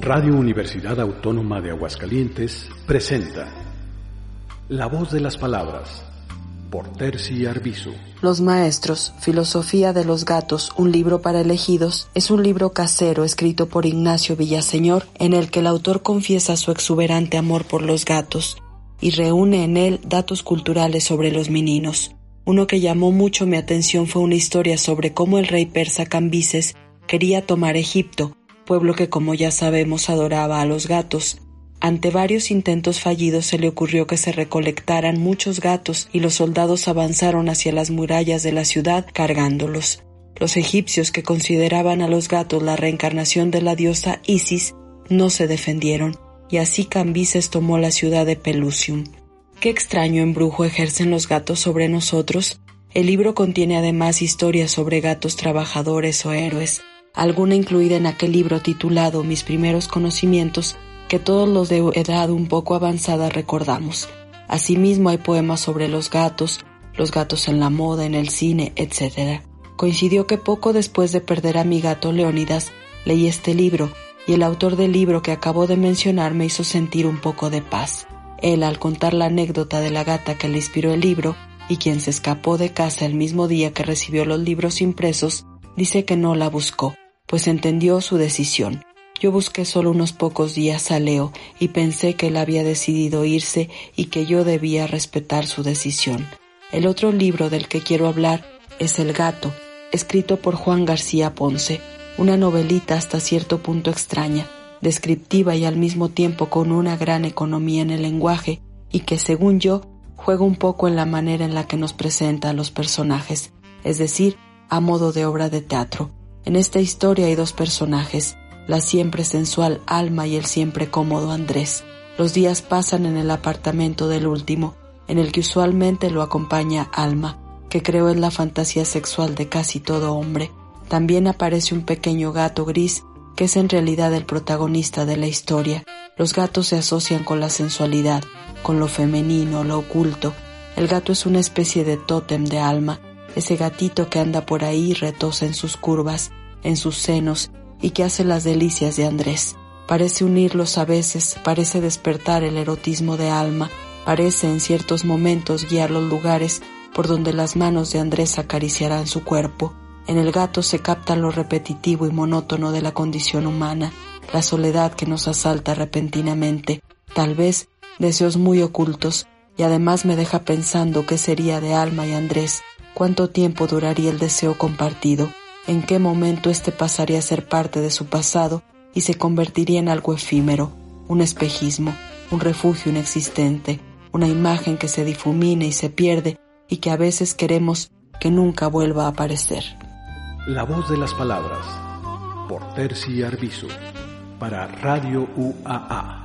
Radio Universidad Autónoma de Aguascalientes presenta La voz de las palabras por Terci Arbizu. Los Maestros, Filosofía de los Gatos, un libro para elegidos, es un libro casero escrito por Ignacio Villaseñor en el que el autor confiesa su exuberante amor por los gatos y reúne en él datos culturales sobre los meninos. Uno que llamó mucho mi atención fue una historia sobre cómo el rey persa Cambises quería tomar Egipto, pueblo que como ya sabemos adoraba a los gatos. Ante varios intentos fallidos se le ocurrió que se recolectaran muchos gatos y los soldados avanzaron hacia las murallas de la ciudad cargándolos. Los egipcios que consideraban a los gatos la reencarnación de la diosa Isis no se defendieron y así Cambises tomó la ciudad de Pelusium. Qué extraño embrujo ejercen los gatos sobre nosotros. El libro contiene además historias sobre gatos trabajadores o héroes alguna incluida en aquel libro titulado Mis primeros conocimientos, que todos los de edad un poco avanzada recordamos. Asimismo hay poemas sobre los gatos, los gatos en la moda, en el cine, etc. Coincidió que poco después de perder a mi gato Leónidas, leí este libro, y el autor del libro que acabo de mencionar me hizo sentir un poco de paz. Él, al contar la anécdota de la gata que le inspiró el libro, y quien se escapó de casa el mismo día que recibió los libros impresos, dice que no la buscó, pues entendió su decisión. Yo busqué solo unos pocos días a Leo y pensé que él había decidido irse y que yo debía respetar su decisión. El otro libro del que quiero hablar es El gato, escrito por Juan García Ponce, una novelita hasta cierto punto extraña, descriptiva y al mismo tiempo con una gran economía en el lenguaje y que, según yo, juega un poco en la manera en la que nos presenta a los personajes, es decir, a modo de obra de teatro. En esta historia hay dos personajes, la siempre sensual Alma y el siempre cómodo Andrés. Los días pasan en el apartamento del último, en el que usualmente lo acompaña Alma, que creo es la fantasía sexual de casi todo hombre. También aparece un pequeño gato gris, que es en realidad el protagonista de la historia. Los gatos se asocian con la sensualidad, con lo femenino, lo oculto. El gato es una especie de tótem de alma, ese gatito que anda por ahí y retosa en sus curvas, en sus senos y que hace las delicias de Andrés. Parece unirlos a veces, parece despertar el erotismo de alma, parece en ciertos momentos guiar los lugares por donde las manos de Andrés acariciarán su cuerpo. En el gato se capta lo repetitivo y monótono de la condición humana, la soledad que nos asalta repentinamente, tal vez deseos muy ocultos, y además me deja pensando qué sería de Alma y Andrés cuánto tiempo duraría el deseo compartido, en qué momento éste pasaría a ser parte de su pasado y se convertiría en algo efímero, un espejismo, un refugio inexistente, una imagen que se difumina y se pierde y que a veces queremos que nunca vuelva a aparecer. La voz de las palabras, por Terci Arbizu, para Radio UAA